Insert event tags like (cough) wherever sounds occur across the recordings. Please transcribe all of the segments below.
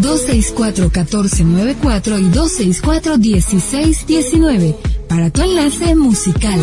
264-1494 y 264-1619 para tu enlace musical.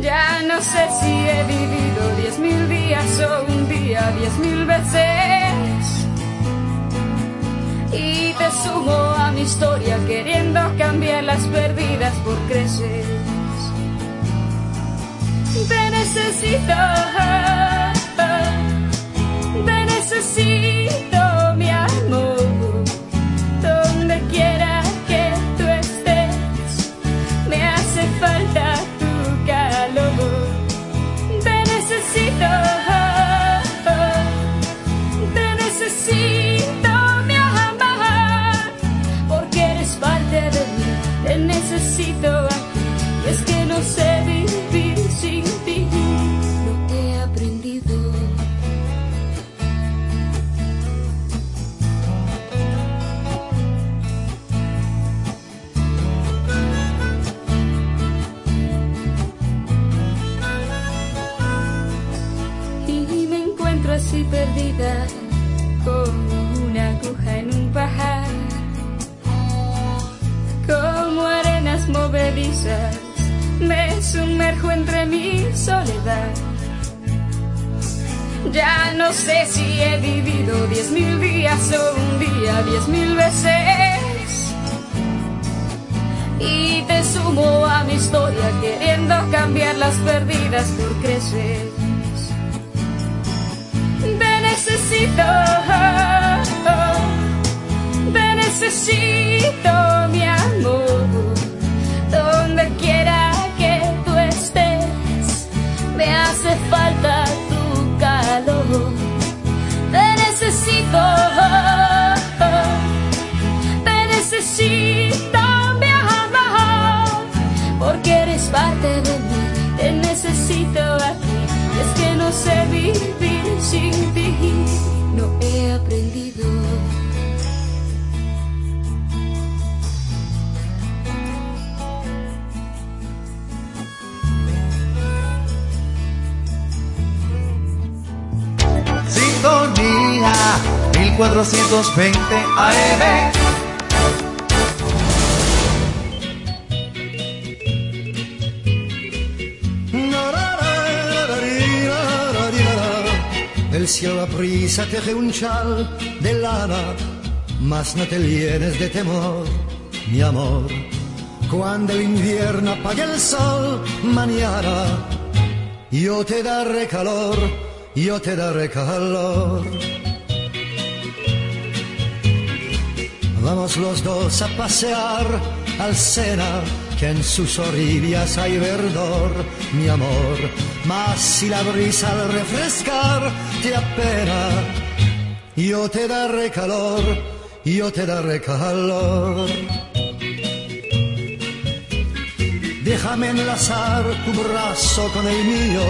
Ya no sé si he vivido diez mil días o un día diez mil veces. Y te sumo a mi historia queriendo cambiar las perdidas por crecer. Te necesito, te necesito, necesito, mi amor, porque eres parte de mí, te necesito aquí. Y es que no sé vivir sin ti, lo he aprendido. y me encuentro así perdida me sumerjo entre mi soledad. Ya no sé si he vivido diez mil días o un día diez mil veces. Y te sumo a mi historia queriendo cambiar las perdidas por crecer. Te necesito, te necesito, mi amor, donde quiera que tú estés, me hace falta tu calor. Te necesito, te necesito, mi amor, porque eres parte de mí, te necesito aquí. Es que no sé vivir sin ti, 1420 AM. El cielo a prisa teje un chal de lana, mas no te llenes de temor, mi amor. Cuando el invierno apague el sol, mañana, yo te daré calor, yo te daré calor. Vamos los dos a pasear al Sena, que en sus orillas hay verdor, mi amor. Mas si la brisa al refrescar te apena, yo te daré calor, yo te daré calor. Déjame enlazar tu brazo con el mío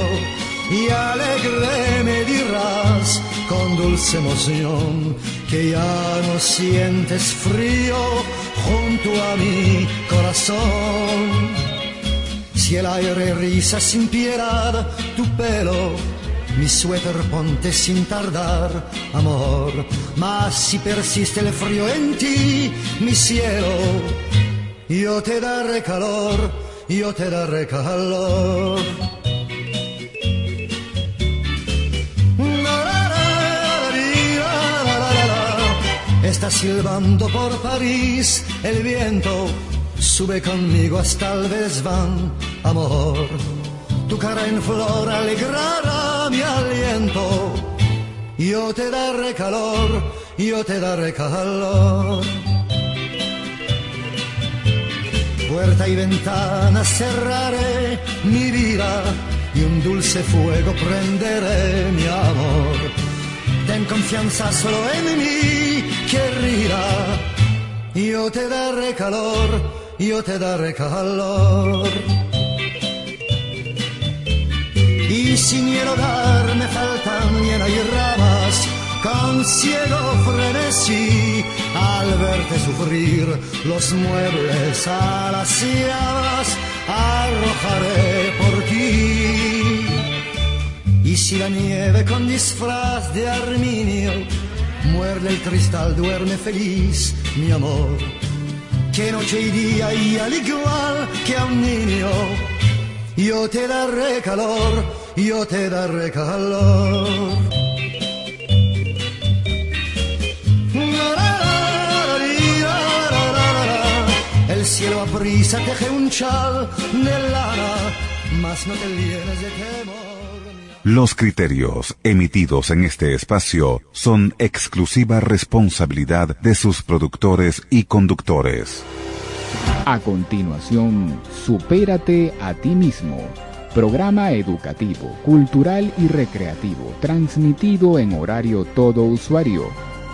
y alegre me dirás con dulce emoción que ya no sientes frío junto a mi corazón. Si el aire risa sin piedad tu pelo, mi suéter ponte sin tardar, amor. Mas si persiste el frío en ti, mi cielo, yo te daré calor, yo te daré calor. Está silbando por París el viento, sube conmigo hasta el desván, amor. Tu cara en flor alegrará mi aliento. Yo te daré calor, yo te daré calor. Puerta y ventana cerraré mi vida y un dulce fuego prenderé mi amor. Ten confianza solo en mí, querida. Yo te daré calor, yo te daré calor. Y sin el hogar me faltan llenas y ramas, con ciego frenesí, al verte sufrir los muebles a las llamas, arrojaré. Y si la nieve con disfraz de arminio muerde el cristal, duerme feliz, mi amor. Que noche y día y al igual que a un niño, yo te daré calor, yo te daré calor. El cielo a prisa teje un chal de lana, mas no te llenes de temor. Los criterios emitidos en este espacio son exclusiva responsabilidad de sus productores y conductores. A continuación, Supérate a ti mismo. Programa educativo, cultural y recreativo, transmitido en horario todo usuario.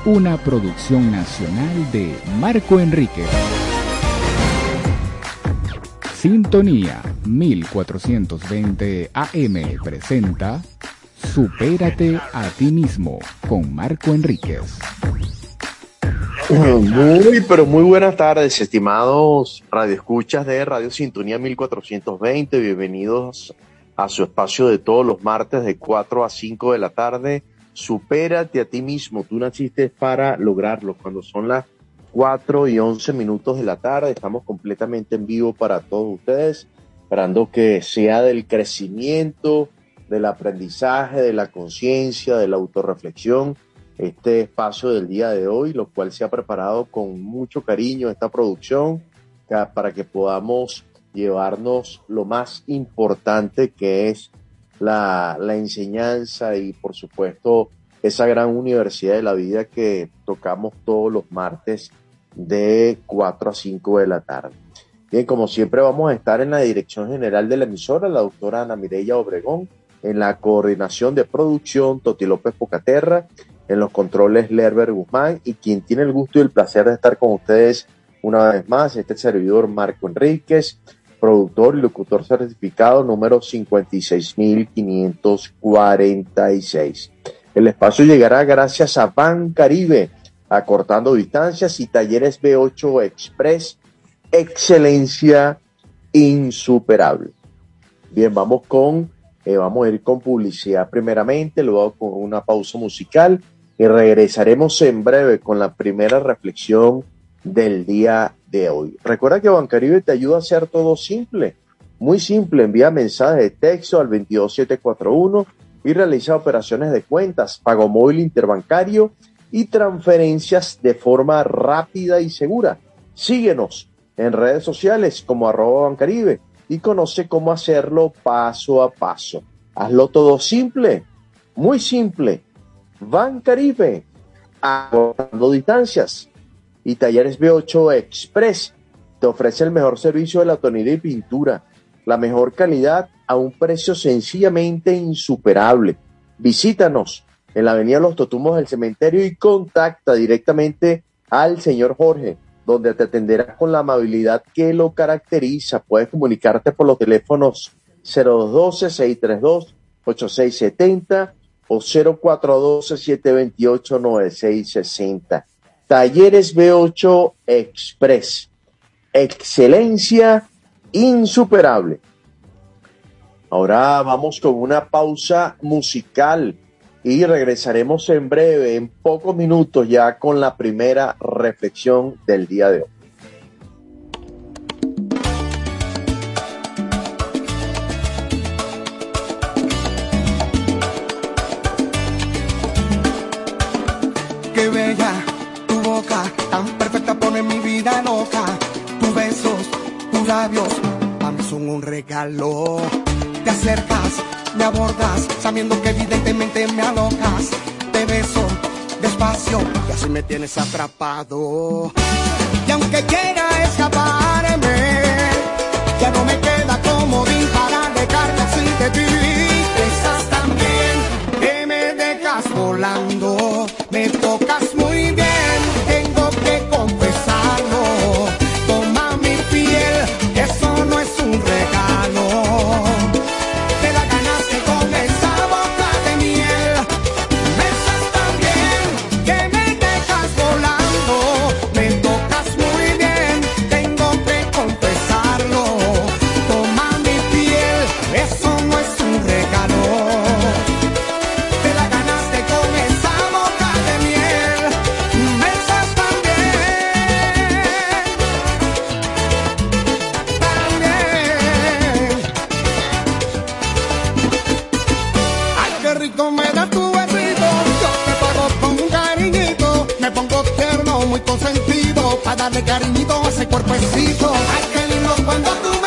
Una producción nacional de Marco Enrique. Sintonía 1420 AM presenta Supérate a ti mismo con Marco Enríquez. (laughs) Muy, pero muy buenas tardes, estimados radioescuchas de Radio Sintonía 1420. Bienvenidos a su espacio de todos los martes de 4 a 5 de la tarde. Supérate a ti mismo. Tú naciste para lograrlo. Cuando son las 4 y 11 minutos de la tarde, estamos completamente en vivo para todos ustedes, esperando que sea del crecimiento, del aprendizaje, de la conciencia, de la autorreflexión este espacio del día de hoy, lo cual se ha preparado con mucho cariño esta producción para que podamos llevarnos lo más importante que es la, la enseñanza y por supuesto esa gran universidad de la vida que tocamos todos los martes de 4 a 5 de la tarde. Bien, como siempre vamos a estar en la dirección general de la emisora, la doctora Ana Mireya Obregón, en la coordinación de producción Toti López Pocaterra, en los controles Lerber Guzmán y quien tiene el gusto y el placer de estar con ustedes una vez más, este servidor Marco Enríquez, productor y locutor certificado número 56546. El espacio llegará gracias a Ban Caribe, acortando distancias y talleres B8 Express, excelencia insuperable. Bien, vamos con, eh, vamos a ir con publicidad primeramente, luego con una pausa musical y regresaremos en breve con la primera reflexión del día de hoy. Recuerda que Bancaribe te ayuda a hacer todo simple, muy simple. Envía mensajes de texto al 22741 y realiza operaciones de cuentas, pago móvil interbancario y transferencias de forma rápida y segura. Síguenos en redes sociales como arroba Bancaribe y conoce cómo hacerlo paso a paso. Hazlo todo simple, muy simple. Bancaribe, acortando distancias y talleres B8 Express, te ofrece el mejor servicio de la tonilía y pintura, la mejor calidad a un precio sencillamente insuperable. Visítanos en la Avenida Los Totumos del Cementerio y contacta directamente al señor Jorge, donde te atenderá con la amabilidad que lo caracteriza. Puedes comunicarte por los teléfonos 0212-632-8670 o 0412-728-9660. Talleres B8 Express. Excelencia insuperable. Ahora vamos con una pausa musical y regresaremos en breve, en pocos minutos ya con la primera reflexión del día de hoy. Qué bella tu boca, tan perfecta pone mi vida loca. Tus besos, tus labios, a mí son un regalo. Te acercas, me abordas, sabiendo que evidentemente me alocas. Te beso despacio y así me tienes atrapado. Y aunque quiera escaparme, ya no me queda comodín para dejarme así de ti. Para darle cariñito a ese cuerpecito. Ay, qué lindo cuando tú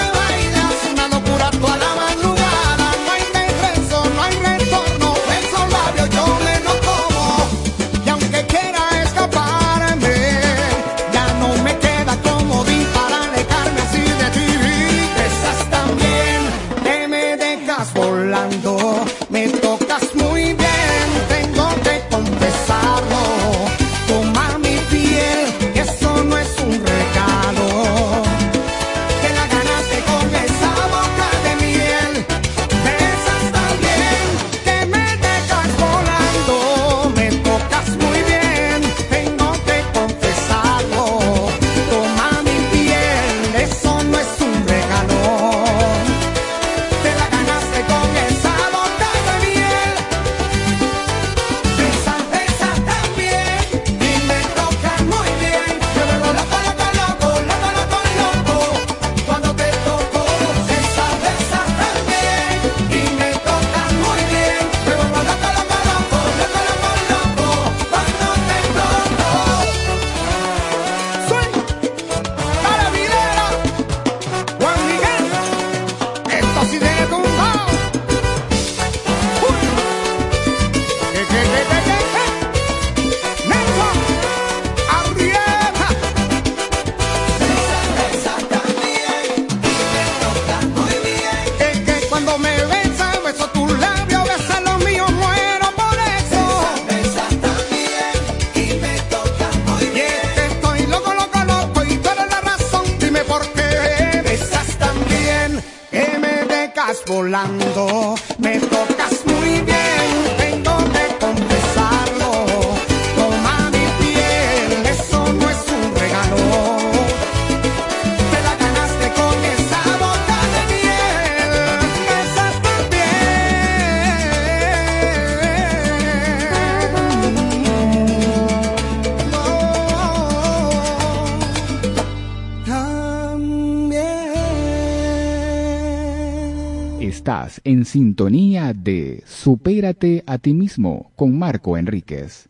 en sintonía de Supérate a ti mismo con Marco Enríquez.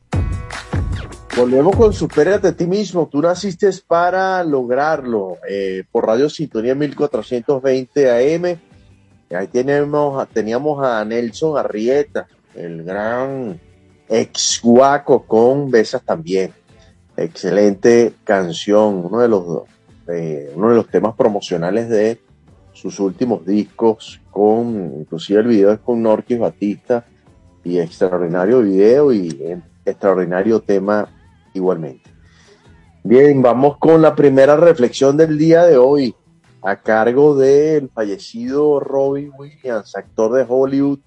Volvemos con Supérate a ti mismo. Tú naciste para lograrlo eh, por Radio Sintonía 1420 AM. Ahí tenemos, teníamos a Nelson Arrieta, el gran ex guaco con Besas también. Excelente canción, uno de los eh, uno de los temas promocionales de sus últimos discos, con inclusive el video es con Norquis Batista y extraordinario video y extraordinario tema igualmente. Bien, vamos con la primera reflexión del día de hoy, a cargo del fallecido Robin Williams, actor de Hollywood,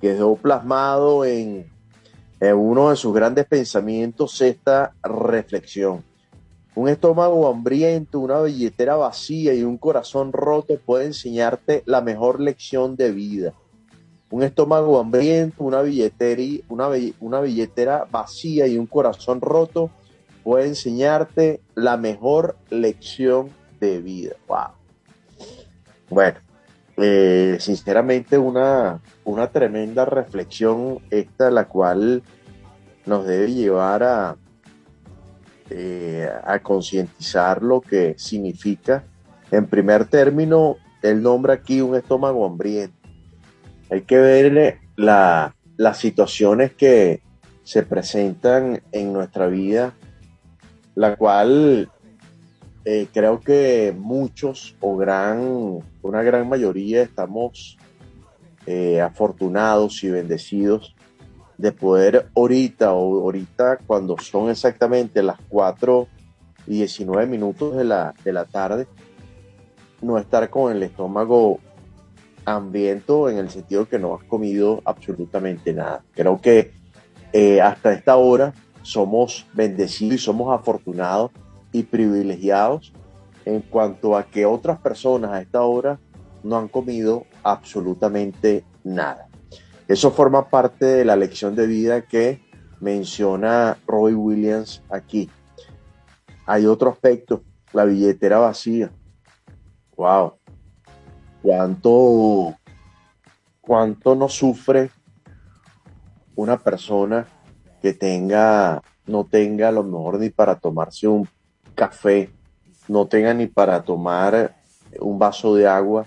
que quedó plasmado en, en uno de sus grandes pensamientos esta reflexión. Un estómago hambriento, una billetera vacía y un corazón roto puede enseñarte la mejor lección de vida. Un estómago hambriento, una billetera, una, una billetera vacía y un corazón roto puede enseñarte la mejor lección de vida. Wow. Bueno, eh, sinceramente una, una tremenda reflexión esta, la cual nos debe llevar a, eh, a concientizar lo que significa. En primer término, el nombre aquí un estómago hambriento. Hay que ver la, las situaciones que se presentan en nuestra vida, la cual eh, creo que muchos o gran, una gran mayoría estamos eh, afortunados y bendecidos de poder ahorita o ahorita cuando son exactamente las 4 y 19 minutos de la, de la tarde, no estar con el estómago hambriento en el sentido que no has comido absolutamente nada. Creo que eh, hasta esta hora somos bendecidos y somos afortunados y privilegiados en cuanto a que otras personas a esta hora no han comido absolutamente nada. Eso forma parte de la lección de vida que menciona Roy Williams aquí. Hay otro aspecto, la billetera vacía. Wow. ¿Cuánto, cuánto no sufre una persona que tenga, no tenga a lo mejor ni para tomarse un café, no tenga ni para tomar un vaso de agua,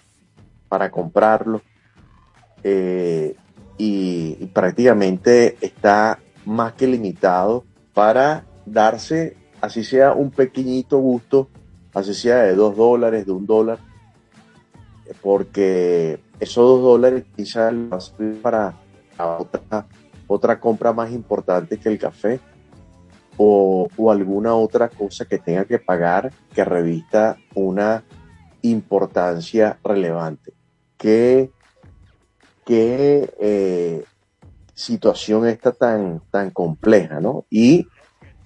para comprarlo? Eh, y, prácticamente está más que limitado para darse, así sea un pequeñito gusto, así sea de dos dólares, de un dólar, porque esos dos dólares quizás para otra, otra compra más importante que el café o, alguna otra cosa que tenga que pagar que revista una importancia relevante. Que qué eh, situación está tan, tan compleja, ¿no? Y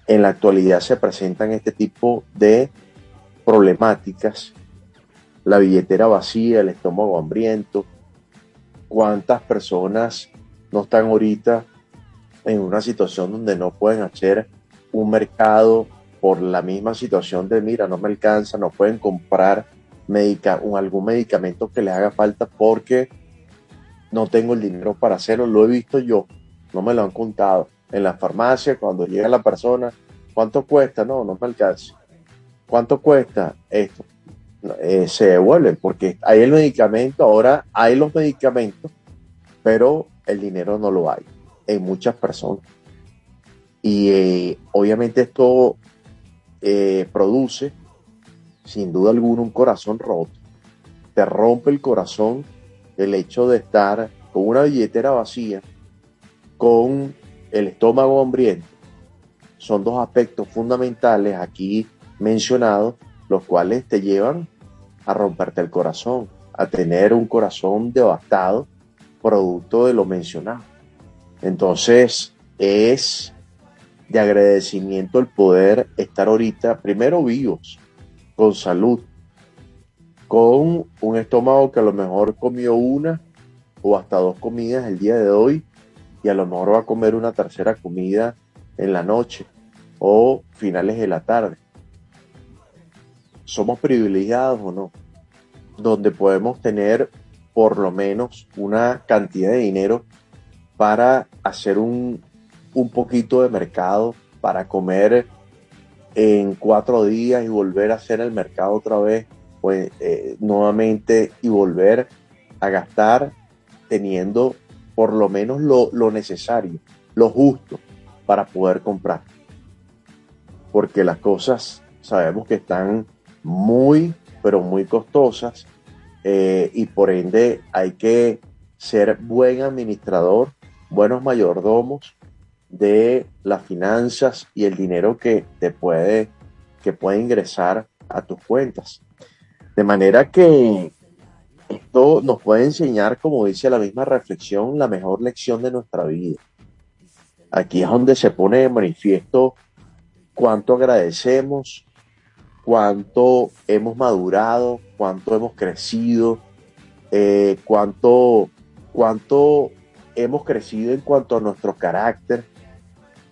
en la actualidad se presentan este tipo de problemáticas, la billetera vacía, el estómago hambriento, cuántas personas no están ahorita en una situación donde no pueden hacer un mercado por la misma situación de, mira, no me alcanza, no pueden comprar algún medicamento que les haga falta porque no tengo el dinero para hacerlo, lo he visto yo, no me lo han contado. En la farmacia, cuando llega la persona, ¿cuánto cuesta? No, no me alcanza. ¿Cuánto cuesta esto? Eh, se devuelven porque hay el medicamento, ahora hay los medicamentos, pero el dinero no lo hay en muchas personas. Y eh, obviamente esto eh, produce, sin duda alguna, un corazón roto. Te rompe el corazón el hecho de estar con una billetera vacía, con el estómago hambriento, son dos aspectos fundamentales aquí mencionados, los cuales te llevan a romperte el corazón, a tener un corazón devastado, producto de lo mencionado. Entonces, es de agradecimiento el poder estar ahorita, primero vivos, con salud, con un estómago que a lo mejor comió una o hasta dos comidas el día de hoy y a lo mejor va a comer una tercera comida en la noche o finales de la tarde. ¿Somos privilegiados o no? Donde podemos tener por lo menos una cantidad de dinero para hacer un, un poquito de mercado, para comer en cuatro días y volver a hacer el mercado otra vez pues eh, nuevamente y volver a gastar teniendo por lo menos lo, lo necesario, lo justo para poder comprar. Porque las cosas sabemos que están muy, pero muy costosas eh, y por ende hay que ser buen administrador, buenos mayordomos de las finanzas y el dinero que te puede, que puede ingresar a tus cuentas. De manera que esto nos puede enseñar, como dice la misma reflexión, la mejor lección de nuestra vida. Aquí es donde se pone de manifiesto cuánto agradecemos, cuánto hemos madurado, cuánto hemos crecido, eh, cuánto, cuánto hemos crecido en cuanto a nuestro carácter,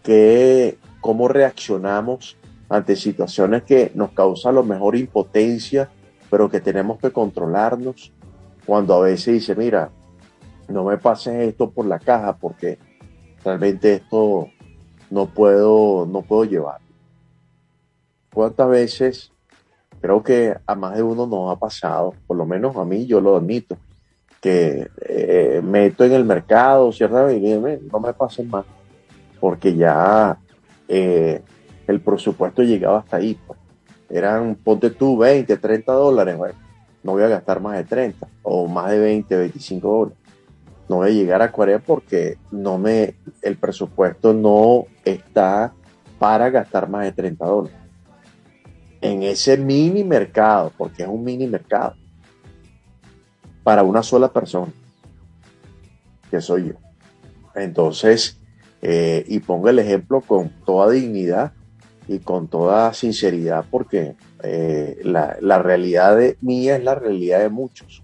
que, cómo reaccionamos ante situaciones que nos causan a lo mejor impotencia, pero que tenemos que controlarnos. Cuando a veces dice, mira, no me pases esto por la caja porque realmente esto no puedo, no puedo llevar. ¿Cuántas veces creo que a más de uno nos ha pasado, por lo menos a mí, yo lo admito, que eh, meto en el mercado, cierta y no me pasen más, porque ya eh, el presupuesto llegaba hasta ahí. Pues. Eran, ponte tú, 20, 30 dólares, bueno, no voy a gastar más de 30, o más de 20, 25 dólares. No voy a llegar a 40 porque no me, el presupuesto no está para gastar más de 30 dólares en ese mini mercado, porque es un mini mercado, para una sola persona, que soy yo. Entonces, eh, y pongo el ejemplo con toda dignidad y con toda sinceridad, porque eh, la, realidad de, mía es la realidad de muchos.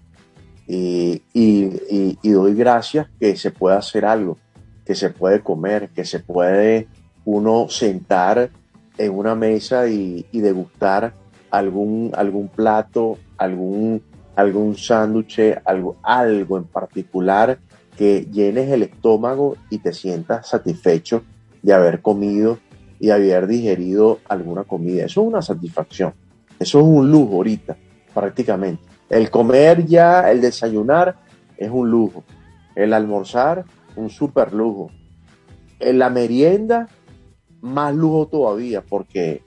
Y, y, doy gracias que se pueda hacer algo, que se puede comer, que se puede uno sentar en una mesa y, degustar algún, algún plato, algún, algún sándwich, algo, algo en particular que llenes el estómago y te sientas satisfecho de haber comido y haber digerido alguna comida. Eso es una satisfacción. Eso es un lujo ahorita, prácticamente. El comer ya, el desayunar, es un lujo. El almorzar, un super lujo. En la merienda, más lujo todavía, porque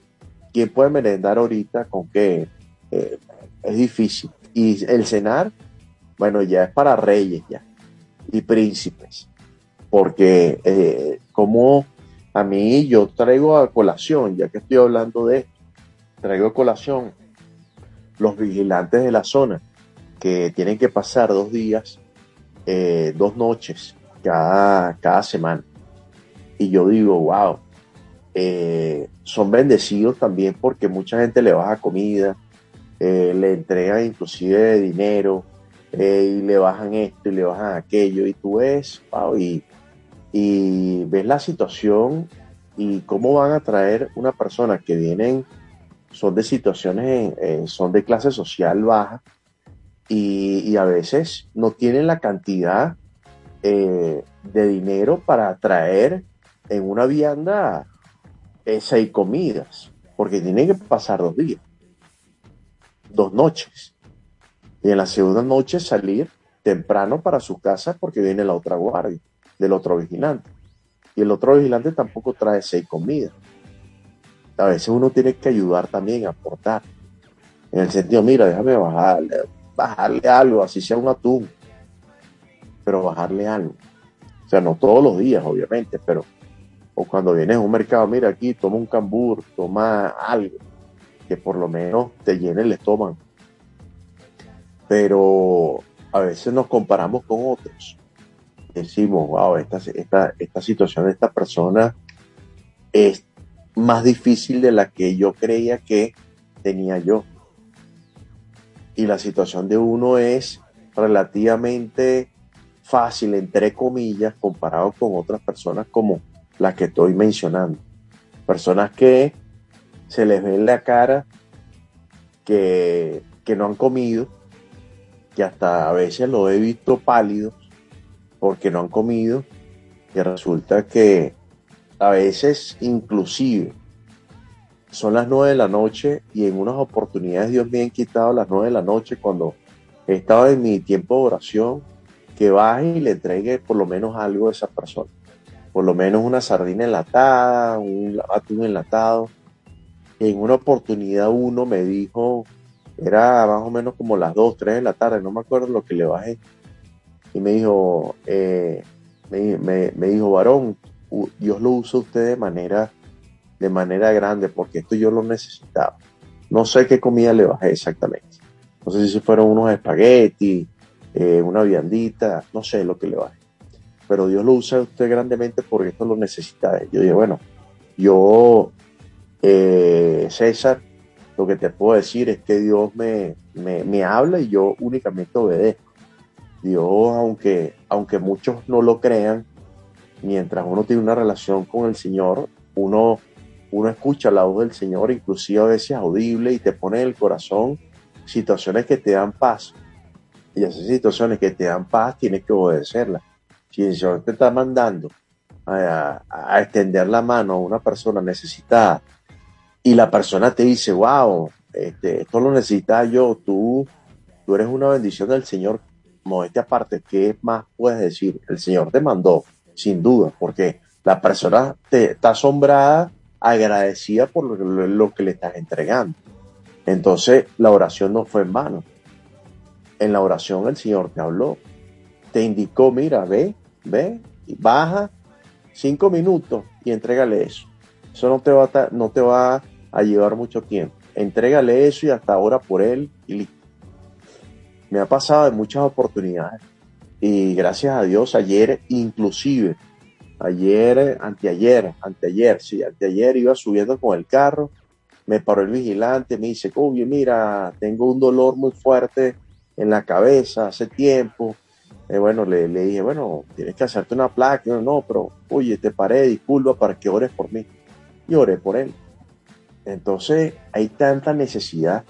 ¿quién puede merendar ahorita con qué? Eh, es difícil. Y el cenar, bueno, ya es para reyes ya y príncipes, porque eh, como a mí yo traigo a colación, ya que estoy hablando de esto, traigo a colación los vigilantes de la zona que tienen que pasar dos días, eh, dos noches cada, cada semana. Y yo digo, wow, eh, son bendecidos también porque mucha gente le baja comida, eh, le entrega inclusive dinero y le bajan esto y le bajan aquello y tú ves, y, y ves la situación y cómo van a traer una persona que vienen, son de situaciones, son de clase social baja y, a veces no tienen la cantidad de dinero para traer en una vianda seis comidas, porque tienen que pasar dos días, dos noches. Y en la segunda noche salir temprano para su casa porque viene la otra guardia del otro vigilante. Y el otro vigilante tampoco trae seis comidas. A veces uno tiene que ayudar también a aportar. En el sentido, mira, déjame bajarle, bajarle algo, así sea un atún, pero bajarle algo. O sea, no todos los días, obviamente, pero o cuando vienes a un mercado, mira aquí, toma un cambur, toma algo que por lo menos te llene el estómago. Pero a veces nos comparamos con otros. Decimos, wow, esta, esta, esta situación de esta persona es más difícil de la que yo creía que tenía yo. Y la situación de uno es relativamente fácil, entre comillas, comparado con otras personas como las que estoy mencionando. Personas que se les ve en la cara que, no han comido, que hasta a veces lo he visto pálidos porque no han comido, y resulta que a veces inclusive son las nueve de la noche y en unas oportunidades Dios me ha quitado las nueve de la noche cuando he estado en mi tiempo de oración, que baje y le entregue por lo menos algo a esa persona. Por lo menos una sardina enlatada, un atún enlatado, en una oportunidad uno me dijo, era más o menos como las 2, 3 de la tarde, no me acuerdo lo que le bajé, y me dijo, eh, me, dijo, varón, Dios lo usa usted de manera, de manera grande, porque esto yo lo necesitaba. No sé qué comida le bajé exactamente. No sé si fueron unos espaguetis, eh, una viandita, no sé lo que le bajé. Pero Dios lo usa usted grandemente porque esto lo necesita. Yo dije, bueno, yo, eh, César, lo que te puedo decir es que Dios me, me, me habla y yo únicamente obedezco. Dios, aunque, aunque muchos no lo crean, mientras uno tiene una relación con el Señor, uno, uno escucha la voz del Señor, inclusive a veces audible, y te pone en el corazón situaciones que te dan paz. Y esas situaciones que te dan paz tienes que obedecerlas. Si el Señor te está mandando a, a, extender la mano a una persona necesitada y la persona te dice, wow, este, esto lo necesita yo, tú, tú eres una bendición del Señor, modestia aparte, ¿qué más puedes decir? El Señor te mandó, sin duda, porque la persona te, está asombrada, agradecida por lo, que le estás entregando. Entonces, la oración no fue en vano. En la oración el Señor te habló, te indicó, mira, ve, ve, baja cinco minutos y entrégale eso. Eso no te va a, no te va a llevar mucho tiempo. Entrégale eso y hasta ahora por él y listo me ha pasado en muchas oportunidades y gracias a Dios ayer inclusive, ayer, anteayer, anteayer, sí, anteayer iba subiendo con el carro, me paró el vigilante, me dice, oye, mira, tengo un dolor muy fuerte en la cabeza hace tiempo. Eh, bueno, le, le, dije, bueno, tienes que hacerte una placa. No, no, pero, oye, te paré, disculpa para que ores por mí. Y oré por él. Entonces, hay tanta necesidad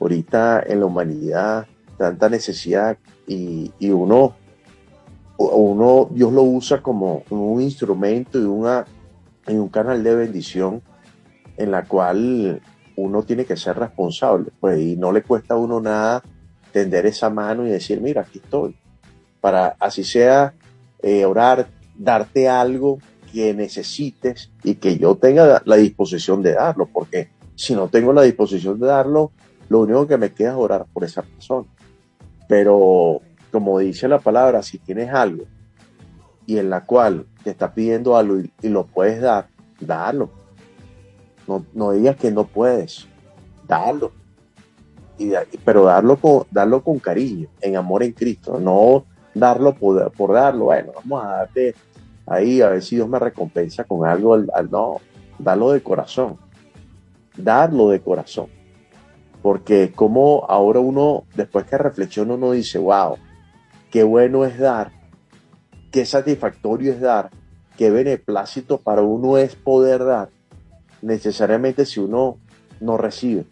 ahorita en la humanidad tanta necesidad y, uno, uno, Dios lo usa como un instrumento y, una, y un canal de bendición en la cual uno tiene que ser responsable, pues, y no le cuesta a uno nada tender esa mano y decir, mira, aquí estoy, para así sea eh, orar, darte algo que necesites y que yo tenga la disposición de darlo, porque si no tengo la disposición de darlo, lo único que me queda es orar por esa persona. Pero como dice la palabra, si tienes algo y en la cual te está pidiendo algo y, lo puedes dar, dalo. No, no, digas que no puedes, dalo. Y, pero darlo con, darlo con cariño, en amor en Cristo, no darlo por, por darlo. Bueno, vamos a darte ahí a ver si Dios me recompensa con algo. Al, al, no, darlo de corazón. Darlo de corazón. Porque como ahora uno, después que reflexiona, uno dice, wow, qué bueno es dar, qué satisfactorio es dar, qué beneplácito para uno es poder dar, necesariamente si uno no recibe.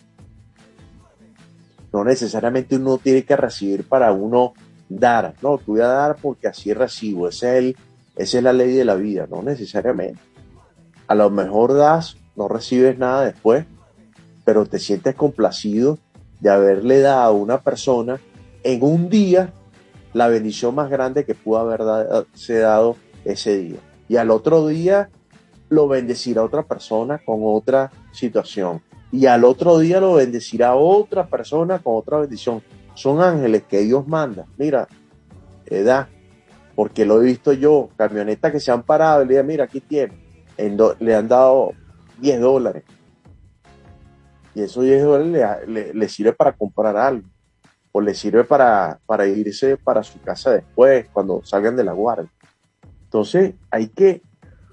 No necesariamente uno tiene que recibir para uno dar. No, te voy a dar porque así recibo. Es el, esa es la ley de la vida, no necesariamente. A lo mejor das, no recibes nada después, pero te sientes complacido de haberle dado a una persona en un día la bendición más grande que pudo haberse dado ese día. Y al otro día lo bendecirá otra persona con otra situación. Y al otro día lo bendecirá otra persona con otra bendición. Son ángeles que Dios manda. Mira, edad, porque lo he visto yo, camionetas que se han parado y le digan, mira, aquí tiene. le han dado 10 dólares y eso 10 dólares le, le, sirve para comprar algo o le sirve para, para irse para su casa después, cuando salgan de la guardia. Entonces hay que,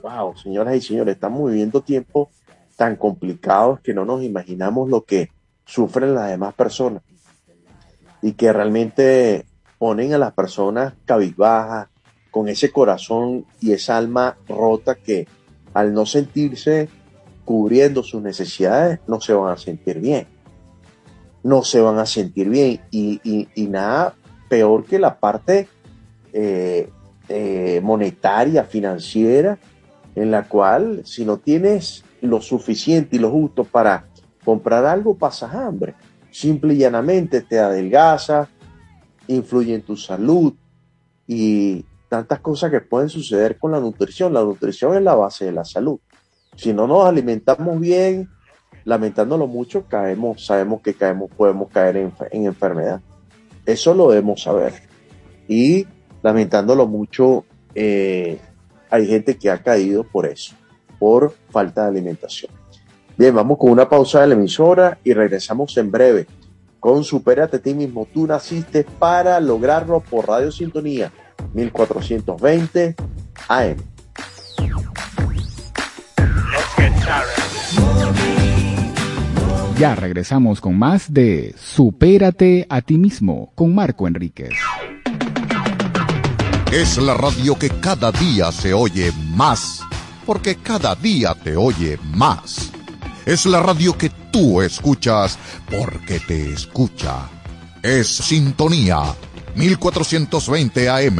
wow, señoras y señores, estamos viviendo tiempos tan complicados que no nos imaginamos lo que sufren las demás personas y que realmente ponen a las personas cabizbajas, con ese corazón y esa alma rota que al no sentirse cubriendo sus necesidades, no se van a sentir bien. No se van a sentir bien. Y, nada peor que la parte eh, eh, monetaria, financiera, en la cual si no tienes lo suficiente y lo justo para comprar algo, pasas hambre. Simple y llanamente te adelgaza, influye en tu salud y tantas cosas que pueden suceder con la nutrición. La nutrición es la base de la salud. Si no nos alimentamos bien, lamentándolo mucho, caemos, sabemos que caemos, podemos caer en, en enfermedad. Eso lo debemos saber. Y lamentándolo mucho, eh, hay gente que ha caído por eso, por falta de alimentación. Bien, vamos con una pausa de la emisora y regresamos en breve con Superate a ti mismo. Tú naciste para lograrlo por Radio Sintonía 1420 AM. Ya regresamos con más de Supérate a ti mismo con Marco Enríquez. Es la radio que cada día se oye más, porque cada día te oye más. Es la radio que tú escuchas porque te escucha. Es Sintonía 1420 AM.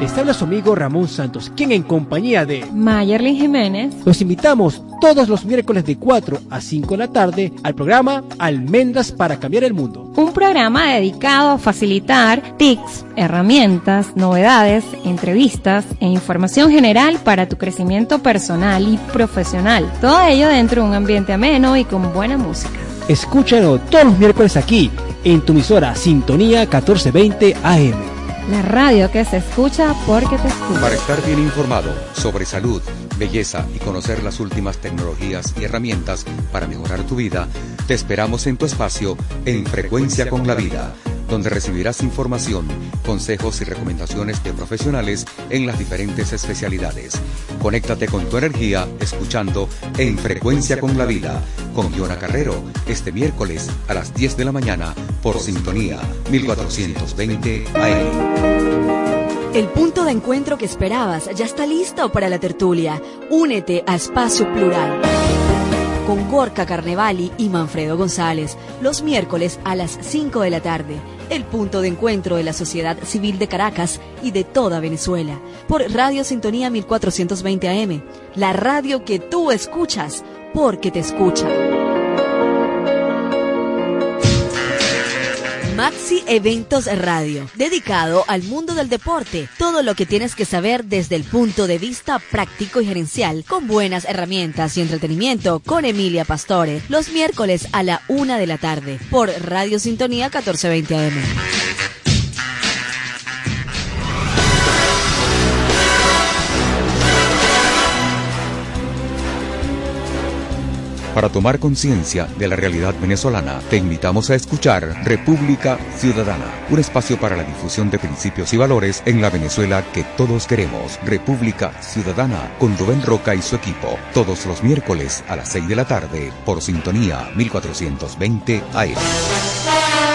Les habla su amigo Ramón Santos, quien en compañía de Mayerlin Jiménez los invitamos todos los miércoles de 4 a 5 de la tarde al programa Almendras para Cambiar el Mundo. Un programa dedicado a facilitar tips, herramientas, novedades, entrevistas e información general para tu crecimiento personal y profesional. Todo ello dentro de un ambiente ameno y con buena música. Escúchalo todos los miércoles aquí, en tu emisora Sintonía 1420 AM. La radio que se escucha porque te escucha. Para estar bien informado sobre salud, belleza y conocer las últimas tecnologías y herramientas para mejorar tu vida, te esperamos en tu espacio en Frecuencia con la Vida donde recibirás información, consejos y recomendaciones de profesionales en las diferentes especialidades. Conéctate con tu energía escuchando En Frecuencia con la Vida con Giona Carrero este miércoles a las 10 de la mañana por Sintonía 1420 AM. El punto de encuentro que esperabas ya está listo para la tertulia. Únete a Espacio Plural con Gorka Carnevali y Manfredo González los miércoles a las 5 de la tarde el punto de encuentro de la sociedad civil de Caracas y de toda Venezuela, por Radio Sintonía 1420 AM, la radio que tú escuchas porque te escucha. Maxi Eventos Radio, dedicado al mundo del deporte. Todo lo que tienes que saber desde el punto de vista práctico y gerencial, con buenas herramientas y entretenimiento, con Emilia Pastore, los miércoles a la una de la tarde, por Radio Sintonía 1420 AM. Para tomar conciencia de la realidad venezolana, te invitamos a escuchar República Ciudadana, un espacio para la difusión de principios y valores en la Venezuela que todos queremos. República Ciudadana con Rubén Roca y su equipo, todos los miércoles a las 6 de la tarde por Sintonía 1420 AM.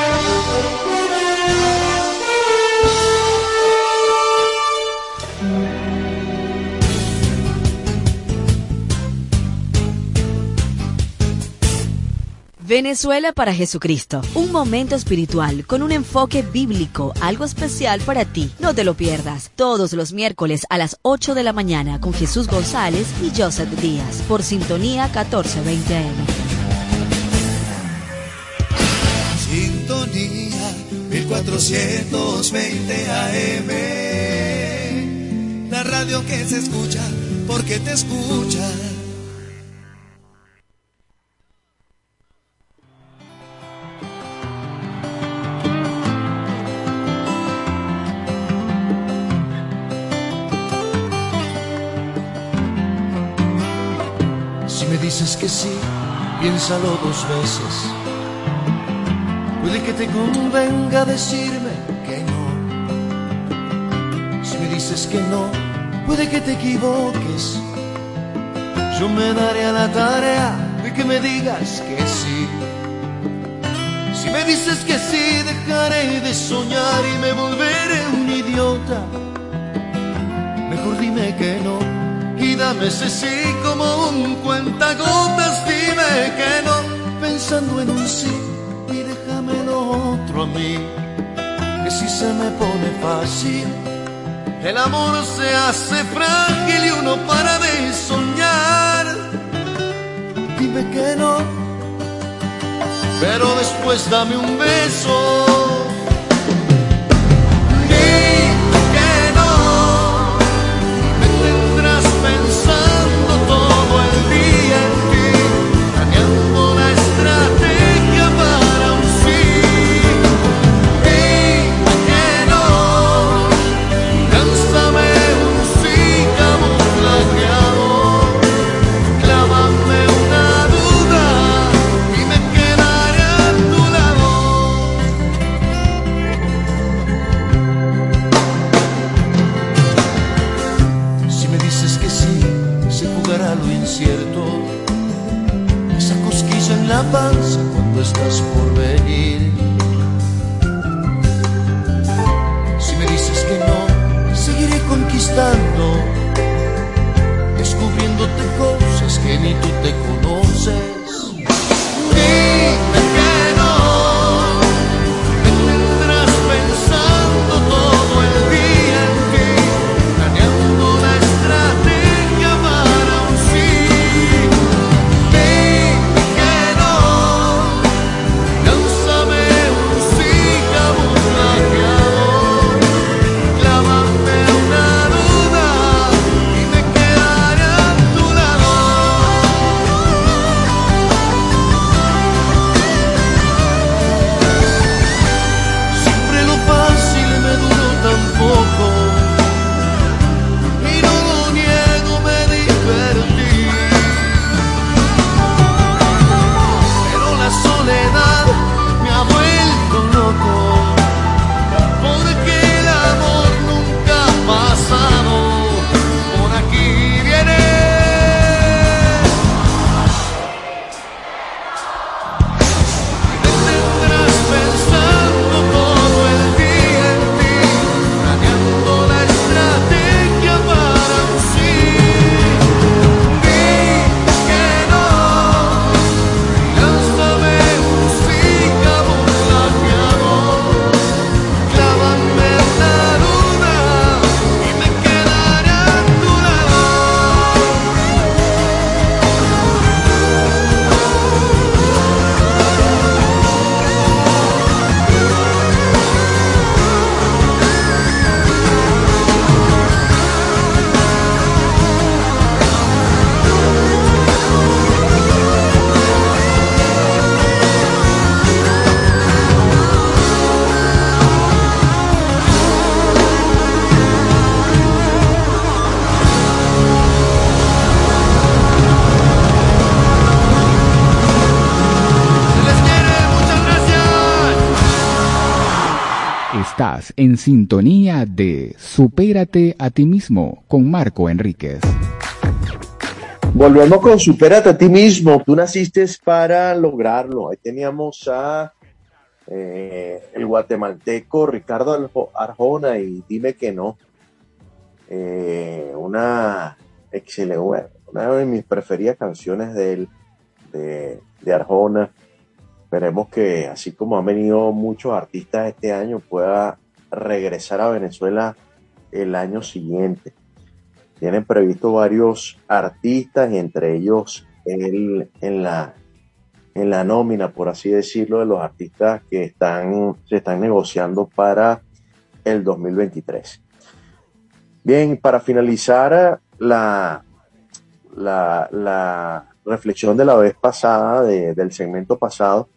Venezuela para Jesucristo, un momento espiritual con un enfoque bíblico, algo especial para ti. No te lo pierdas, todos los miércoles a las 8 de la mañana con Jesús González y Joseph Díaz por Sintonía 1420 AM. Sintonía 1420 AM. La radio que se escucha porque te escucha. Dices que sí, piénsalo dos veces. Puede que te convenga decirme que no. Si me dices que no, puede que te equivoques. Yo me daré a la tarea de que me digas que sí. Si me dices que sí, dejaré de soñar y me volveré un idiota. Mejor dime que no y dame ese sí como un cuentagotas, dime que no pensando en un sí y déjame lo otro a mí. Que si se me pone fácil, el amor se hace frágil y uno para de soñar. Dime que no, pero después dame un beso alabanza cuando estás por venir. Si me dices que no, seguiré conquistando, descubriéndote cosas que ni tú te conoces. En sintonía de Supérate a ti mismo con Marco Enríquez. Volvemos con Supérate a ti mismo. Tú naciste para lograrlo. Ahí teníamos a eh, el guatemalteco Ricardo Arjona y dime que no. Eh, una excelente, una de mis preferidas canciones de, de, de Arjona. Esperemos que así como han venido muchos artistas este año pueda regresar a Venezuela el año siguiente. Tienen previsto varios artistas, entre ellos él en la, en la nómina, por así decirlo, de los artistas que están, se están negociando para el 2023. Bien, para finalizar la, la, la reflexión de la vez pasada, del segmento pasado,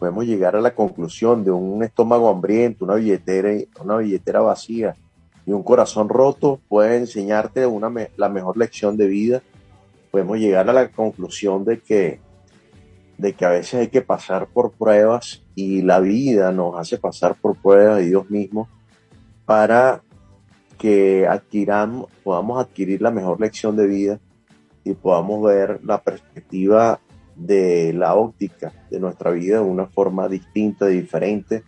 podemos llegar a la conclusión de un estómago hambriento, una billetera, una billetera vacía y un corazón roto puede enseñarte una, la mejor lección de vida. Podemos llegar a la conclusión de que, de que a veces hay que pasar por pruebas y la vida nos hace pasar por pruebas de Dios mismo para que adquiramos, podamos adquirir la mejor lección de vida y podamos ver la perspectiva de la óptica de nuestra vida de una forma distinta, diferente,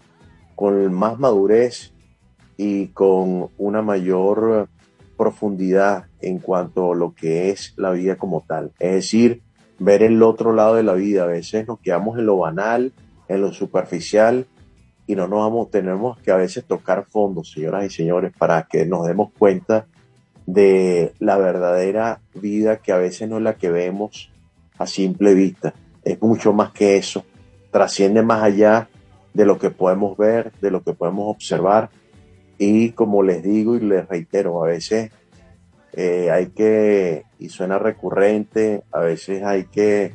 con más madurez y con una mayor profundidad en cuanto a lo que es la vida como tal. Es decir, ver el otro lado de la vida. A veces nos quedamos en lo banal, en lo superficial y no nos vamos, tenemos que a veces tocar fondo, señoras y señores, para que nos demos cuenta de la verdadera vida que a veces no es la que vemos a simple vista. Es mucho más que eso. Trasciende más allá de lo que podemos ver, de lo que podemos observar. Y como les digo y les reitero, a veces eh, hay que, y suena recurrente, a veces hay que,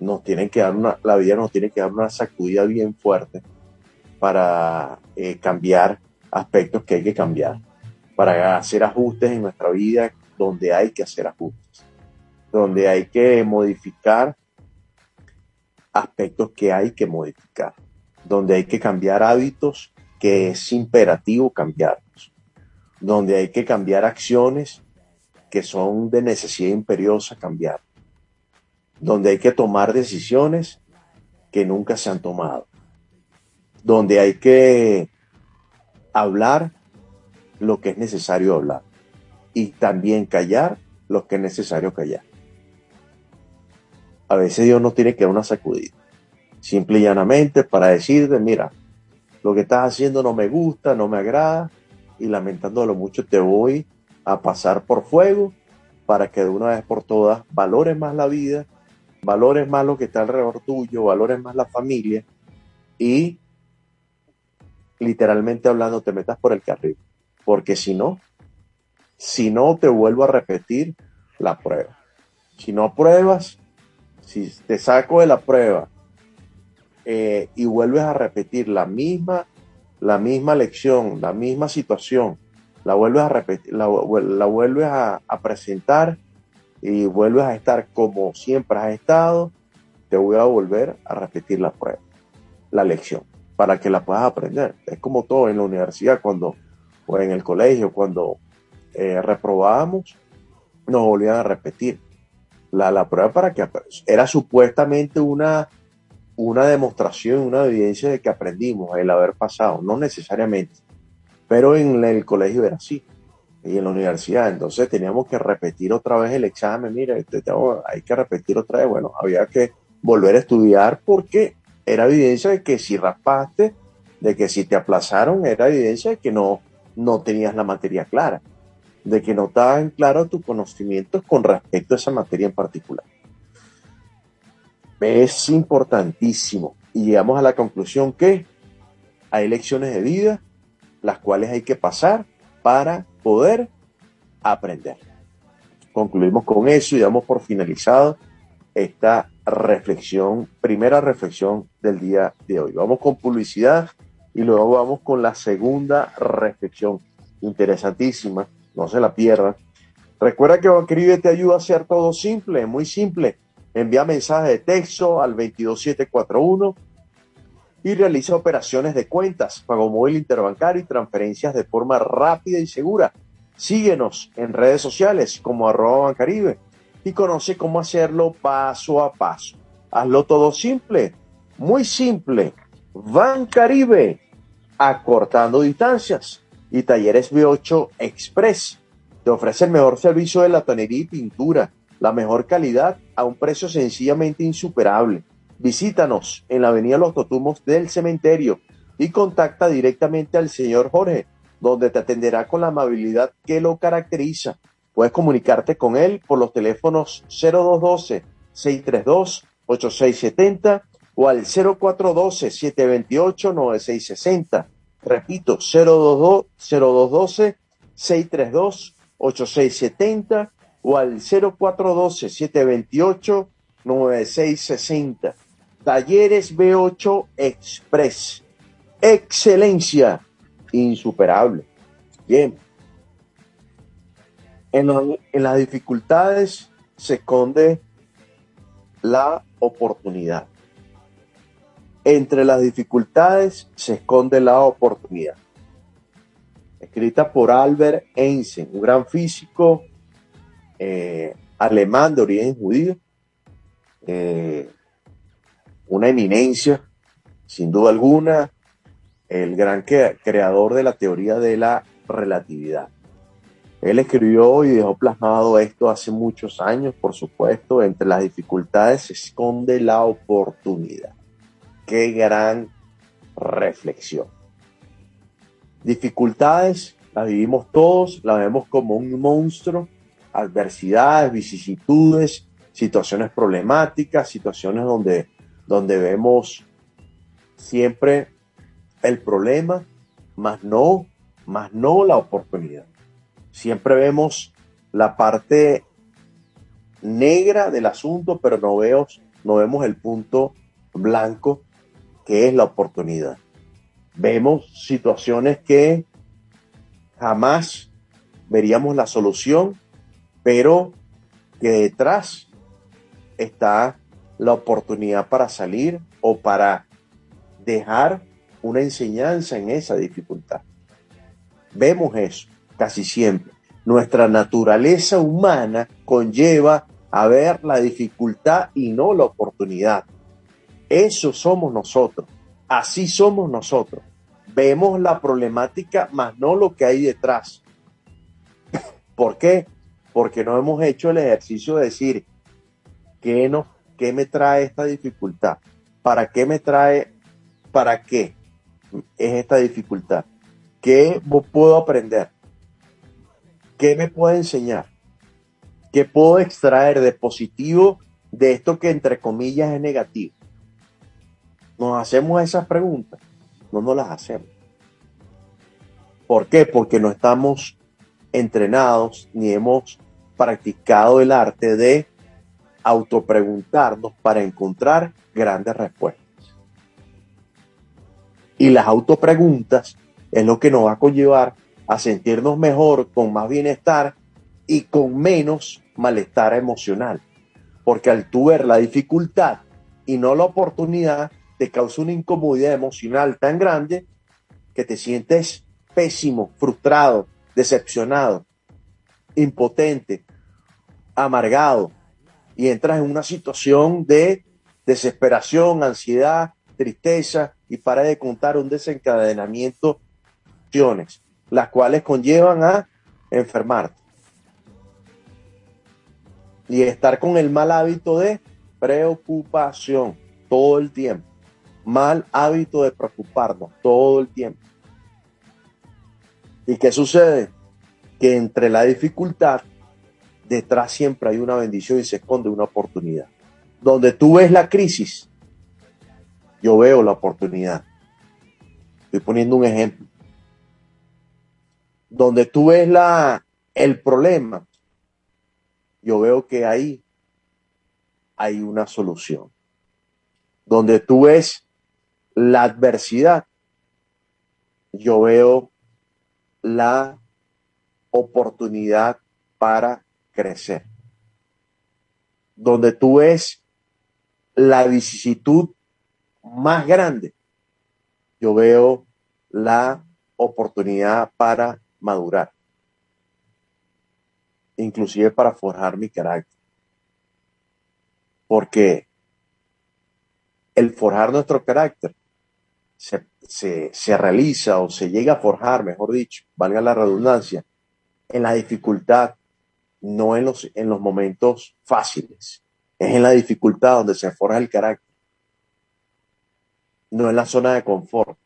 nos tienen que dar una, la vida nos tiene que dar una sacudida bien fuerte para eh, cambiar aspectos que hay que cambiar, para hacer ajustes en nuestra vida donde hay que hacer ajustes, donde hay que modificar aspectos que hay que modificar, donde hay que cambiar hábitos que es imperativo cambiarlos, donde hay que cambiar acciones que son de necesidad imperiosa cambiar, donde hay que tomar decisiones que nunca se han tomado, donde hay que hablar lo que es necesario hablar y también callar lo que es necesario callar. A veces Dios no tiene que dar una sacudida, simple y llanamente para decirte, mira, lo que estás haciendo no me gusta, no me agrada y lamentándolo mucho te voy a pasar por fuego para que de una vez por todas valores más la vida, valores más lo que está alrededor tuyo, valores más la familia y literalmente hablando te metas por el carril. Porque si no, si no te vuelvo a repetir la prueba. Si no pruebas, si te saco de la prueba eh, y vuelves a repetir la misma, la misma lección, la misma situación, la vuelves a repetir, la, vuelves a, presentar y vuelves a estar como siempre has estado, te voy a volver a repetir la prueba, la lección, para que la puedas aprender. Es como todo en la universidad, cuando, o en el colegio, cuando eh, reprobábamos, nos volvían a repetir la, la prueba para que era supuestamente una, una demostración, una evidencia de que aprendimos el haber pasado, no necesariamente pero en el colegio era así y en la universidad. Entonces teníamos que repetir otra vez el examen. Mira, este, hay que repetir otra vez. Bueno, había que volver a estudiar porque era evidencia de que si raspaste, de que si te aplazaron, era evidencia de que no, no tenías la materia clara, de que no estaban claros tus conocimientos con respecto a esa materia en particular. Es importantísimo y llegamos a la conclusión que hay lecciones de vida las cuales hay que pasar para poder aprender. Concluimos con eso y damos por finalizado esta reflexión, primera reflexión del día de hoy. Vamos con publicidad y luego vamos con la segunda reflexión, interesantísima, no se la pierdan. Recuerda que Bancribe te ayuda a hacer todo simple, muy simple. Envía mensaje de texto al 22741 y realiza operaciones de cuentas, pago móvil interbancario y transferencias de forma rápida y segura. Síguenos en redes sociales como arroba bancaribe y conoce cómo hacerlo paso a paso. Hazlo todo simple, muy simple. Bancaribe, acortando distancias y talleres B8 Express. Te ofrece el mejor servicio de latonería y pintura, la mejor calidad a un precio sencillamente insuperable Visítanos en la Avenida Los Totumos del Cementerio y contacta directamente al señor Jorge, donde te atenderá con la amabilidad que lo caracteriza. Puedes comunicarte con él por los teléfonos 0212-632-8670 o al 0412-728-9660. Repito, 0212-632-8670 o al 0412-728-9660. Talleres B8 Express. Excelencia insuperable. Bien. En, en las dificultades se esconde la oportunidad. Entre las dificultades se esconde la oportunidad. Escrita por Albert Einstein, un gran físico eh, alemán de origen judío, eh, una eminencia, sin duda alguna, el gran creador de la teoría de la relatividad. Él escribió y dejó plasmado esto hace muchos años, por supuesto, entre las dificultades se esconde la oportunidad. Qué gran reflexión. Dificultades las vivimos todos, las vemos como un monstruo, adversidades, vicisitudes, situaciones problemáticas, situaciones donde, donde vemos siempre el problema, más no, más no la oportunidad. Siempre vemos la parte negra del asunto, pero no, no vemos el punto blanco que es la oportunidad. Vemos situaciones que jamás veríamos la solución, pero que detrás está la oportunidad para salir o para dejar una enseñanza en esa dificultad. Vemos eso casi siempre. Nuestra naturaleza humana conlleva a ver la dificultad y no la oportunidad. Eso somos nosotros. Así somos nosotros. Vemos la problemática, más no lo que hay detrás. (laughs) ¿Por qué? Porque no hemos hecho el ejercicio de decir, ¿qué, no, ¿qué me trae esta dificultad? ¿Para qué me trae? ¿Para qué es esta dificultad? ¿Qué puedo aprender? ¿Qué me puede enseñar? ¿Qué puedo extraer de positivo de esto que entre comillas es negativo? Nos hacemos esas preguntas, no nos las hacemos. ¿Por qué? Porque no estamos entrenados ni hemos practicado el arte de autopreguntarnos para encontrar grandes respuestas. Y las autopreguntas es lo que nos va a conllevar a sentirnos mejor, con más bienestar y con menos malestar emocional. Porque al tú ver la dificultad y no la oportunidad, te causa una incomodidad emocional tan grande que te sientes pésimo, frustrado, decepcionado, impotente, amargado y entras en una situación de desesperación, ansiedad, tristeza y para de contar un desencadenamiento de acciones las cuales conllevan a enfermarte. Y estar con el mal hábito de preocupación todo el tiempo. Mal hábito de preocuparnos todo el tiempo. ¿Y qué sucede? Que entre la dificultad, detrás siempre hay una bendición y se esconde una oportunidad. Donde tú ves la crisis, yo veo la oportunidad. Estoy poniendo un ejemplo donde tú ves la, el problema, yo veo que ahí hay una solución. Donde tú ves la adversidad, yo veo la oportunidad para crecer. Donde tú ves la vicisitud más grande, yo veo la oportunidad para madurar, inclusive para forjar mi carácter. Porque el forjar nuestro carácter se, se, realiza o se llega a forjar, mejor dicho, valga la redundancia, en la dificultad, no en los, en los momentos fáciles. Es en la dificultad donde se forja el carácter, no en la zona de confort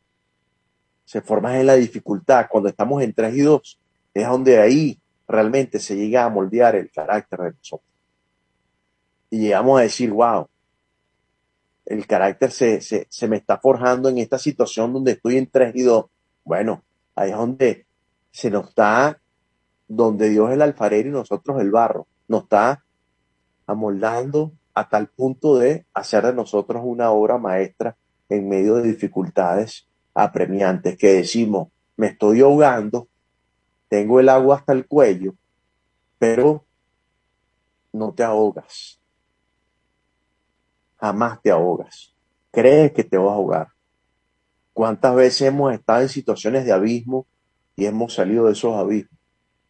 se forma en la dificultad. Cuando estamos en 3 y 2, es donde ahí realmente se llega a moldear el carácter de nosotros. Y llegamos a decir, wow, el carácter se, se, me está forjando en esta situación donde estoy en 3 y 2. Bueno, ahí es donde se nos está, donde Dios es el alfarero y nosotros el barro, nos está amoldando a tal punto de hacer de nosotros una obra maestra en medio de dificultades apremiantes que decimos, me estoy ahogando, tengo el agua hasta el cuello, pero no te ahogas. Jamás te ahogas. Crees que te vas a ahogar. ¿Cuántas veces hemos estado en situaciones de abismo y hemos salido de esos abismos?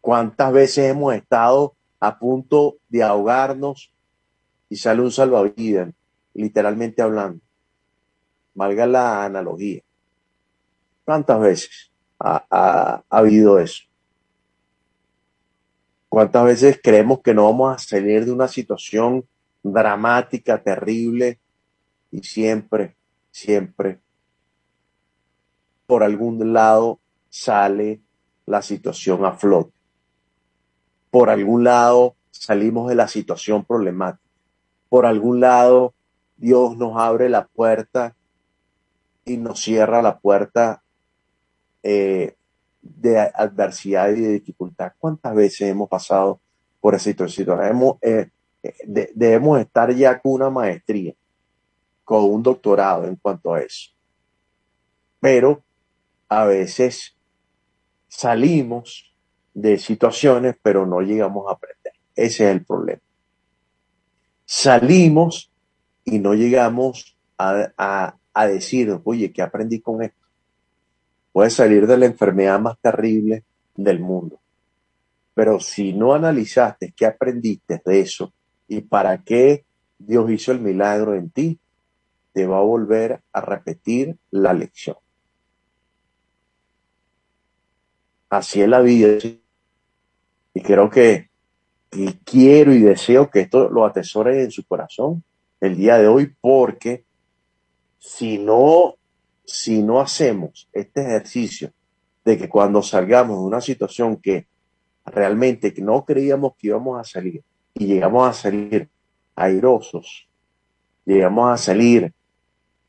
¿Cuántas veces hemos estado a punto de ahogarnos y sale un salvavidas, literalmente hablando? Valga la analogía. ¿Cuántas veces ha, habido eso? ¿Cuántas veces creemos que no vamos a salir de una situación dramática, terrible, y siempre, siempre, por algún lado sale la situación a flote? Por algún lado salimos de la situación problemática. Por algún lado Dios nos abre la puerta y nos cierra la puerta eh, de adversidad y de dificultad. ¿Cuántas veces hemos pasado por esa situación? Hemos, eh, debemos estar ya con una maestría, con un doctorado en cuanto a eso. Pero a veces salimos de situaciones, pero no llegamos a aprender. Ese es el problema. Salimos y no llegamos a, a decir, oye, ¿qué aprendí con esto? Puedes salir de la enfermedad más terrible del mundo. Pero si no analizaste qué aprendiste de eso y para qué Dios hizo el milagro en ti, te va a volver a repetir la lección. Así es la vida. Y creo que y quiero y deseo que esto lo atesore en su corazón el día de hoy, porque si no si no hacemos este ejercicio de que cuando salgamos de una situación que realmente no creíamos que íbamos a salir y llegamos a salir airosos, llegamos a salir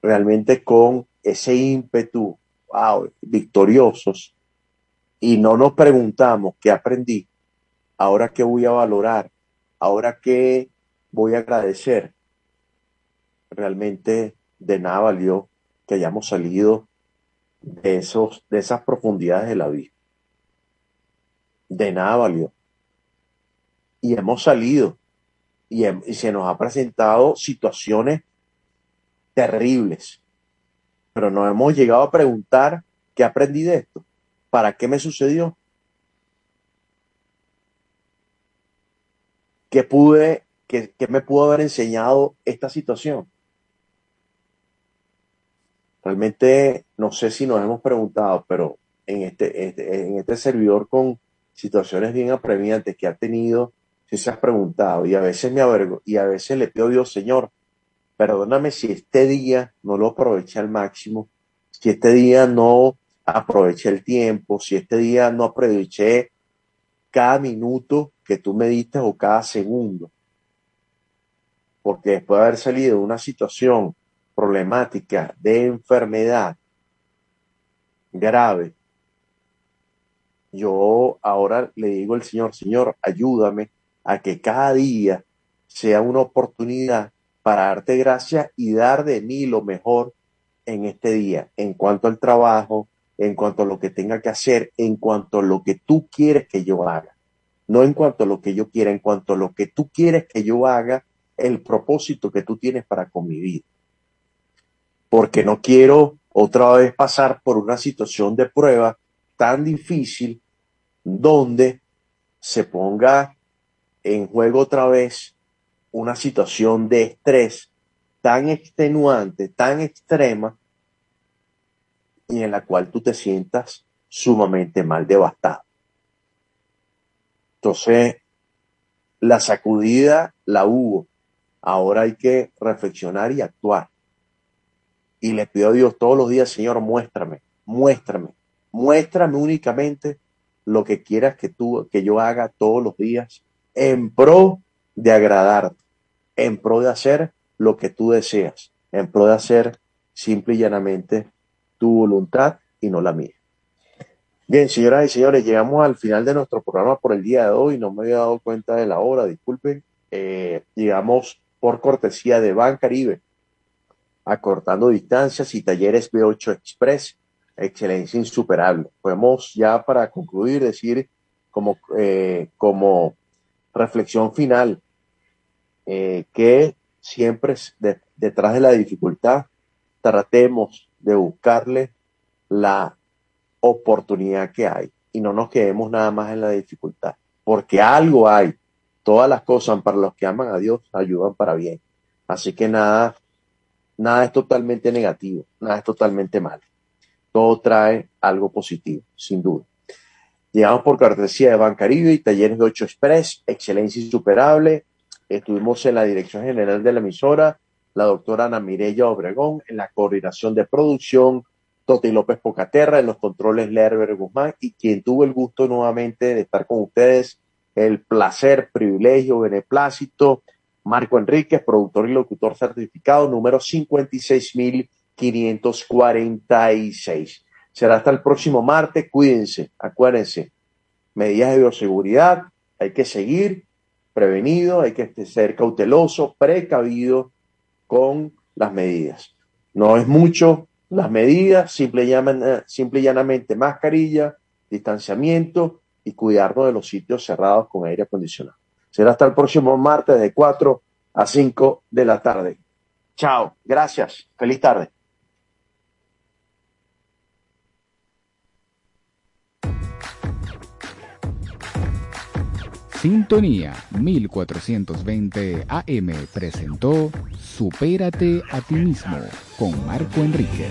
realmente con ese ímpetu, wow, victoriosos, y no nos preguntamos qué aprendí, ahora qué voy a valorar, ahora qué voy a agradecer, realmente de nada valió que hayamos salido de, esos, de esas profundidades de la vida. De nada valió. Y hemos salido y, se nos ha presentado situaciones terribles. Pero nos hemos llegado a preguntar, ¿qué aprendí de esto? ¿Para qué me sucedió? ¿Qué pude, qué, qué me pudo haber enseñado esta situación? Realmente no sé si nos hemos preguntado, pero en este, este, en este servidor con situaciones bien apremiantes que ha tenido, si se has preguntado y a veces me avergo y a veces le pido a Dios, Señor, perdóname si este día no lo aproveché al máximo, si este día no aproveché el tiempo, si este día no aproveché cada minuto que tú me diste o cada segundo. Porque después de haber salido de una situación problemática de enfermedad grave, yo ahora le digo al Señor, Señor, ayúdame a que cada día sea una oportunidad para darte gracia y dar de mí lo mejor en este día, en cuanto al trabajo, en cuanto a lo que tenga que hacer, en cuanto a lo que tú quieres que yo haga. No en cuanto a lo que yo quiera, en cuanto a lo que tú quieres que yo haga, el propósito que tú tienes para con mi vida porque no quiero otra vez pasar por una situación de prueba tan difícil donde se ponga en juego otra vez una situación de estrés tan extenuante, tan extrema, y en la cual tú te sientas sumamente mal devastado. Entonces, la sacudida la hubo. Ahora hay que reflexionar y actuar y le pido a Dios todos los días, Señor, muéstrame, muéstrame, muéstrame únicamente lo que quieras que tú, que yo haga todos los días en pro de agradarte, en pro de hacer lo que tú deseas, en pro de hacer simple y llanamente tu voluntad y no la mía. Bien, señoras y señores, llegamos al final de nuestro programa por el día de hoy. No me había dado cuenta de la hora, disculpen. Eh, llegamos por cortesía de Ban Caribe, acortando distancias y talleres B8 Express, excelencia insuperable. Podemos ya para concluir decir como, eh, como reflexión final eh, que siempre detrás de la dificultad tratemos de buscarle la oportunidad que hay y no nos quedemos nada más en la dificultad, porque algo hay. Todas las cosas para los que aman a Dios ayudan para bien. Así que nada, Nada es totalmente negativo, nada es totalmente malo. Todo trae algo positivo, sin duda. Llegamos por cortesía de Bancaribe y Talleres de 8 Express, excelencia insuperable. Estuvimos en la dirección general de la emisora, la doctora Ana Mireya Obregón, en la coordinación de producción, Toti López Pocaterra, en los controles Lerber Guzmán, y quien tuvo el gusto nuevamente de estar con ustedes, el placer, privilegio, beneplácito, Marco Enríquez, productor y locutor certificado, número 56546. Será hasta el próximo martes. Cuídense, acuérdense. Medidas de bioseguridad, hay que seguir prevenido, hay que ser cauteloso, precavido con las medidas. No es mucho las medidas, simple, llaman, simple y llanamente mascarilla, distanciamiento y cuidarnos de los sitios cerrados con aire acondicionado. Será hasta el próximo martes de 4 a 5 de la tarde. Chao, gracias, feliz tarde. Sintonía 1420 AM presentó Supérate a ti mismo con Marco Enríquez.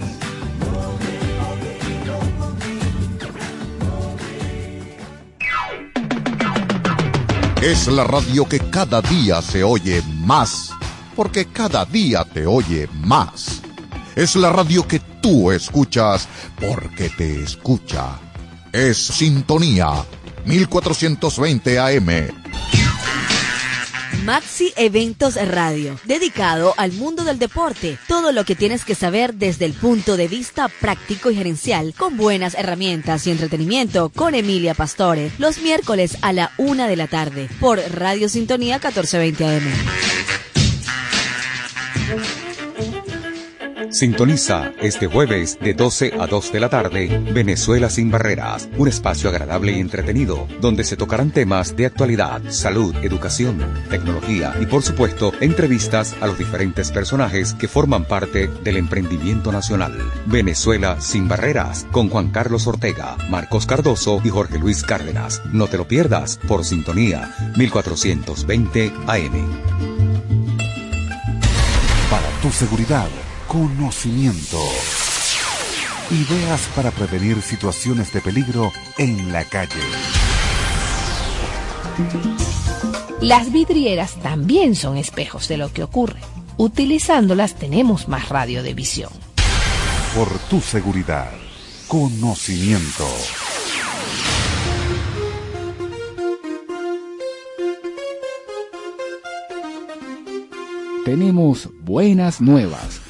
Es la radio que cada día se oye más, porque cada día te oye más. Es la radio que tú escuchas porque te escucha. Es Sintonía 1420 AM. Maxi Eventos Radio, dedicado al mundo del deporte. Todo lo que tienes que saber desde el punto de vista práctico y gerencial, con buenas herramientas y entretenimiento, con Emilia Pastore, los miércoles a la una de la tarde, por Radio Sintonía 1420 AM. Sintoniza este jueves de 12 a 2 de la tarde Venezuela sin barreras, un espacio agradable y entretenido donde se tocarán temas de actualidad, salud, educación, tecnología y por supuesto entrevistas a los diferentes personajes que forman parte del emprendimiento nacional. Venezuela sin barreras con Juan Carlos Ortega, Marcos Cardoso y Jorge Luis Cárdenas. No te lo pierdas por Sintonía 1420 AM. Para tu seguridad Conocimiento. Ideas para prevenir situaciones de peligro en la calle. Las vidrieras también son espejos de lo que ocurre. Utilizándolas tenemos más radio de visión. Por tu seguridad. Conocimiento. Tenemos buenas nuevas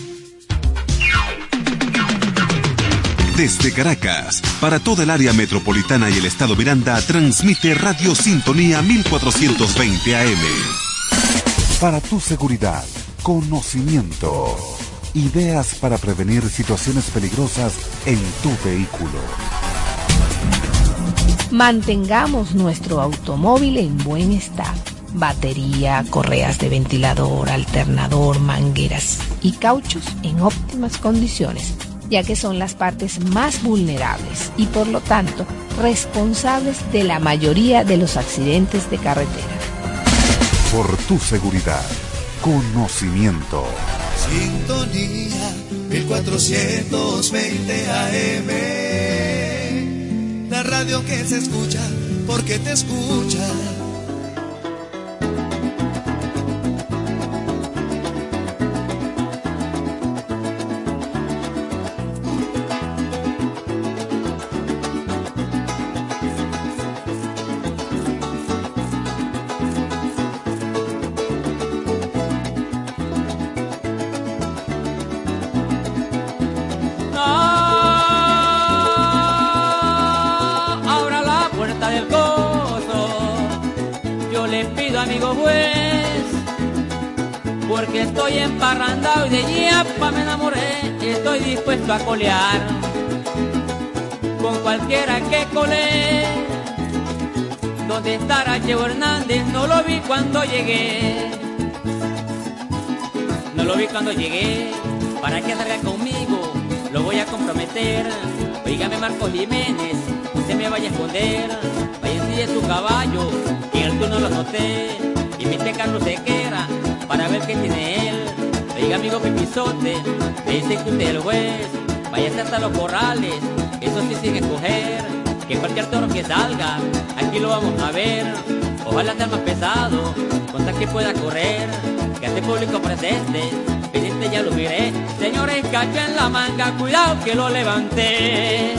Desde Caracas, para toda el área metropolitana y el estado Miranda, transmite Radio Sintonía 1420 AM. Para tu seguridad, conocimiento, ideas para prevenir situaciones peligrosas en tu vehículo. Mantengamos nuestro automóvil en buen estado. Batería, correas de ventilador, alternador, mangueras y cauchos en óptimas condiciones ya que son las partes más vulnerables y por lo tanto responsables de la mayoría de los accidentes de carretera. Por tu seguridad, conocimiento. Sintonía 1420 AM. La radio que se escucha porque te escucha emparrandado y de ñapa me enamoré, estoy dispuesto a colear con cualquiera que cole. ¿Dónde estará Cheo Hernández? No lo vi cuando llegué. No lo vi cuando llegué. Para que salga conmigo, lo voy a comprometer. Oígame Marcos Jiménez, usted me vaya a esconder. Vaya en su caballo, que el turno lo noté. Invite a Carlos Sequera para ver qué tiene él. Oiga amigo Pipizote, me dice que usted es el juez. Váyase hasta los corrales, eso sí sin escoger. Que cualquier toro que salga, aquí lo vamos a ver. Ojalá sea más pesado, contra que pueda correr. Que hace público presente, pendiente ya lo miré. Señores, cachen la manga, cuidado que lo levanté.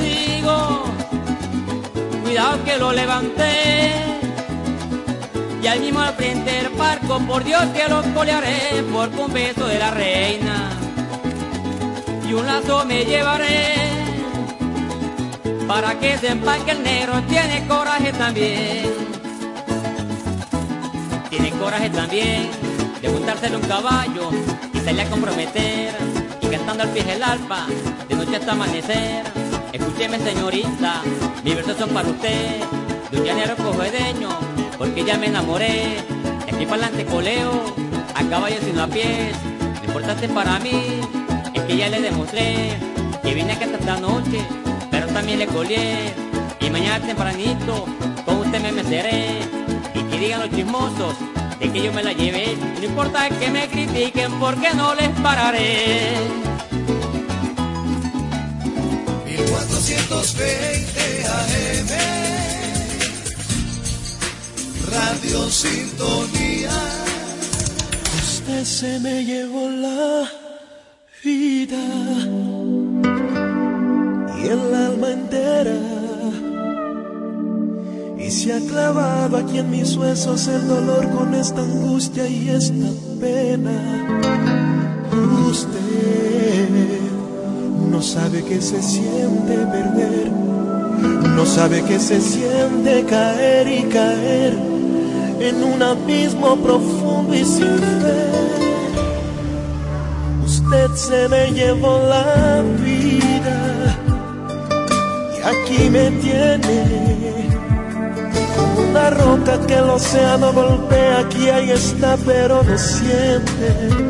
Digo, cuidado que lo levanté. Y al mismo al frente del parco, por Dios que lo colearé, por un beso de la reina. Y un lazo me llevaré, para que sepan que el negro tiene coraje también. Tiene coraje también de montársele un caballo y salir a comprometer y cantando al pie del alfa de noche hasta amanecer. Escúcheme señorita, mis versos son para usted, de un llanero cogedeño, porque ya me enamoré. De aquí para adelante coleo, a caballo sino a pies. Lo importante para mí es que ya le demostré que vine acá esta noche, pero también le colé. Y mañana tempranito con usted me meteré y que digan los chismosos de que yo me la llevé. No importa que me critiquen porque no les pararé. 1420 AM Radio Sintonía. Usted se me llevó la vida. Y el alma entera. Y se ha clavado aquí en mis huesos el dolor con esta angustia y esta pena. Usted no sabe que se siente perder, no sabe que se siente caer y caer en un abismo profundo y sin fe. Usted se me llevó la vida y aquí me tiene una roca que el océano golpea aquí, ahí está, pero no siente.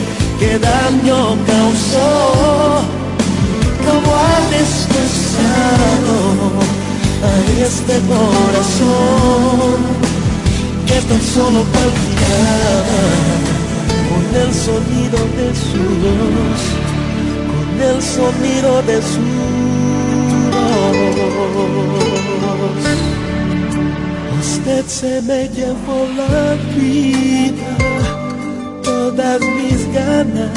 qué daño causó, cómo ha destrozado a este corazón que tan solo palpitaba con el sonido de su voz, con el sonido de su voz. Usted se me llevó la vida, todas mis ganas,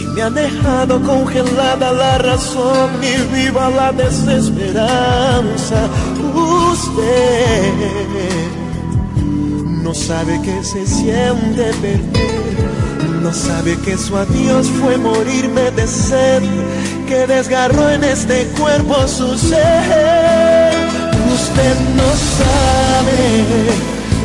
y me ha dejado congelada la razón y viva la desesperanza. Usted no sabe que se siente perder, no sabe que su adiós fue morirme de sed, que desgarró en este cuerpo su ser. Usted no sabe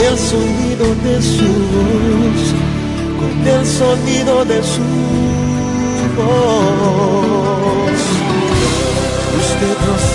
el sonido de su voz, con el sonido de su voz. Usted no